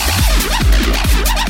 やった!